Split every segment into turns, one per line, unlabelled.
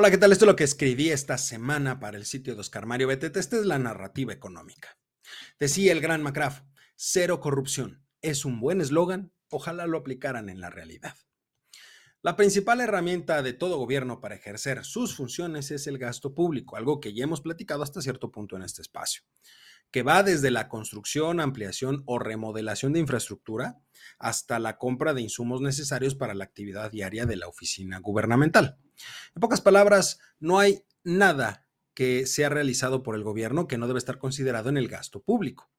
Hola, ¿qué tal? Esto es lo que escribí esta semana para el sitio de Oscar Mario Betete. Esta es la narrativa económica. Decía el gran McCraff, cero corrupción. Es un buen eslogan, ojalá lo aplicaran en la realidad. La principal herramienta de todo gobierno para ejercer sus funciones es el gasto público, algo que ya hemos platicado hasta cierto punto en este espacio que va desde la construcción, ampliación o remodelación de infraestructura hasta la compra de insumos necesarios para la actividad diaria de la oficina gubernamental. En pocas palabras, no hay nada que sea realizado por el gobierno que no debe estar considerado en el gasto público.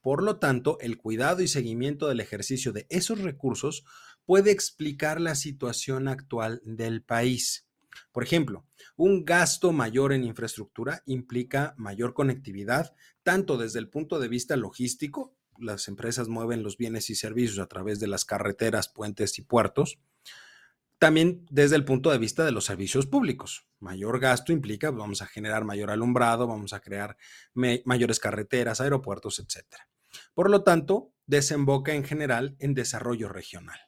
Por lo tanto, el cuidado y seguimiento del ejercicio de esos recursos puede explicar la situación actual del país. Por ejemplo, un gasto mayor en infraestructura implica mayor conectividad, tanto desde el punto de vista logístico, las empresas mueven los bienes y servicios a través de las carreteras, puentes y puertos, también desde el punto de vista de los servicios públicos. Mayor gasto implica, vamos a generar mayor alumbrado, vamos a crear mayores carreteras, aeropuertos, etc. Por lo tanto, desemboca en general en desarrollo regional.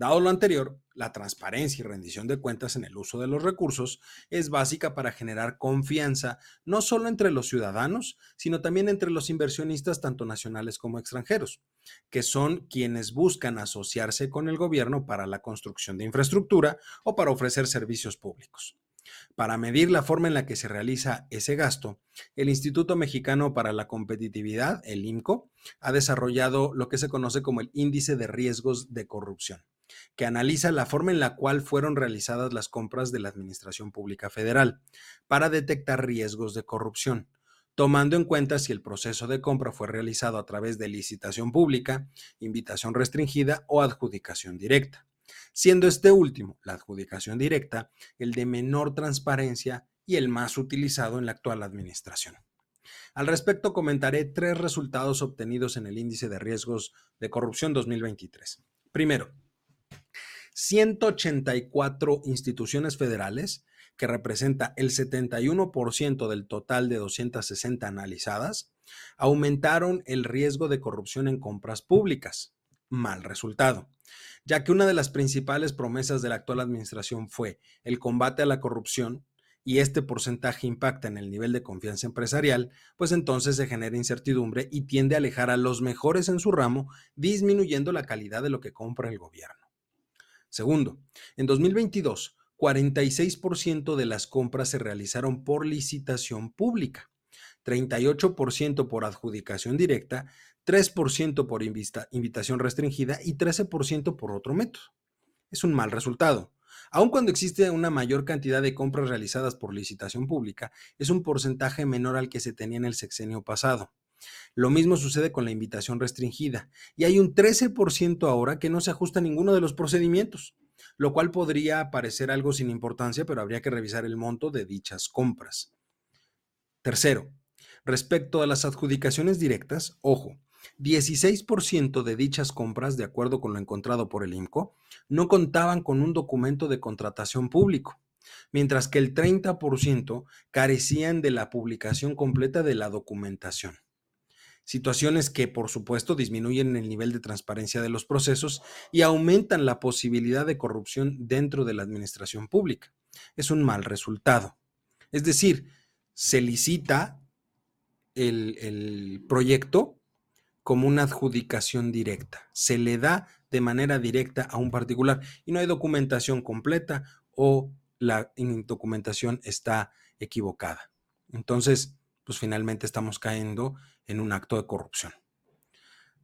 Dado lo anterior, la transparencia y rendición de cuentas en el uso de los recursos es básica para generar confianza no solo entre los ciudadanos, sino también entre los inversionistas tanto nacionales como extranjeros, que son quienes buscan asociarse con el gobierno para la construcción de infraestructura o para ofrecer servicios públicos. Para medir la forma en la que se realiza ese gasto, el Instituto Mexicano para la Competitividad, el IMCO, ha desarrollado lo que se conoce como el Índice de Riesgos de Corrupción que analiza la forma en la cual fueron realizadas las compras de la Administración Pública Federal para detectar riesgos de corrupción, tomando en cuenta si el proceso de compra fue realizado a través de licitación pública, invitación restringida o adjudicación directa, siendo este último, la adjudicación directa, el de menor transparencia y el más utilizado en la actual administración. Al respecto, comentaré tres resultados obtenidos en el índice de riesgos de corrupción 2023. Primero, 184 instituciones federales, que representa el 71% del total de 260 analizadas, aumentaron el riesgo de corrupción en compras públicas. Mal resultado, ya que una de las principales promesas de la actual administración fue el combate a la corrupción y este porcentaje impacta en el nivel de confianza empresarial, pues entonces se genera incertidumbre y tiende a alejar a los mejores en su ramo, disminuyendo la calidad de lo que compra el gobierno. Segundo, en 2022, 46% de las compras se realizaron por licitación pública, 38% por adjudicación directa, 3% por invitación restringida y 13% por otro método. Es un mal resultado. Aun cuando existe una mayor cantidad de compras realizadas por licitación pública, es un porcentaje menor al que se tenía en el sexenio pasado. Lo mismo sucede con la invitación restringida y hay un 13% ahora que no se ajusta a ninguno de los procedimientos, lo cual podría parecer algo sin importancia, pero habría que revisar el monto de dichas compras. Tercero, respecto a las adjudicaciones directas, ojo, 16% de dichas compras, de acuerdo con lo encontrado por el INCO, no contaban con un documento de contratación público, mientras que el 30% carecían de la publicación completa de la documentación situaciones que por supuesto disminuyen el nivel de transparencia de los procesos y aumentan la posibilidad de corrupción dentro de la administración pública. Es un mal resultado. Es decir, se licita el, proyecto como una adjudicación directa. Se le da de manera directa a un particular y no hay documentación completa o la documentación está equivocada. Entonces, pues finalmente estamos cayendo en un acto de corrupción.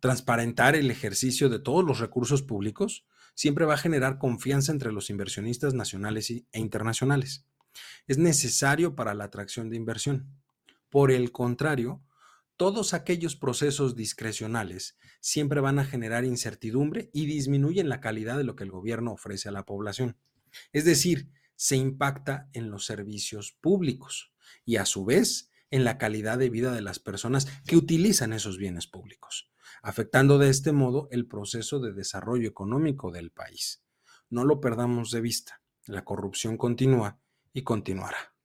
Transparentar el ejercicio de todos los recursos públicos siempre va a generar confianza entre los inversionistas nacionales e internacionales. Es necesario para la atracción de inversión. Por el contrario, todos aquellos procesos discrecionales siempre van a generar incertidumbre y disminuyen la calidad de lo que el gobierno ofrece a la población. Es decir, se impacta en los servicios públicos y a su vez en la calidad de vida de las personas que utilizan esos bienes públicos, afectando de este modo el proceso de desarrollo económico del país. No lo perdamos de vista, la corrupción continúa y continuará.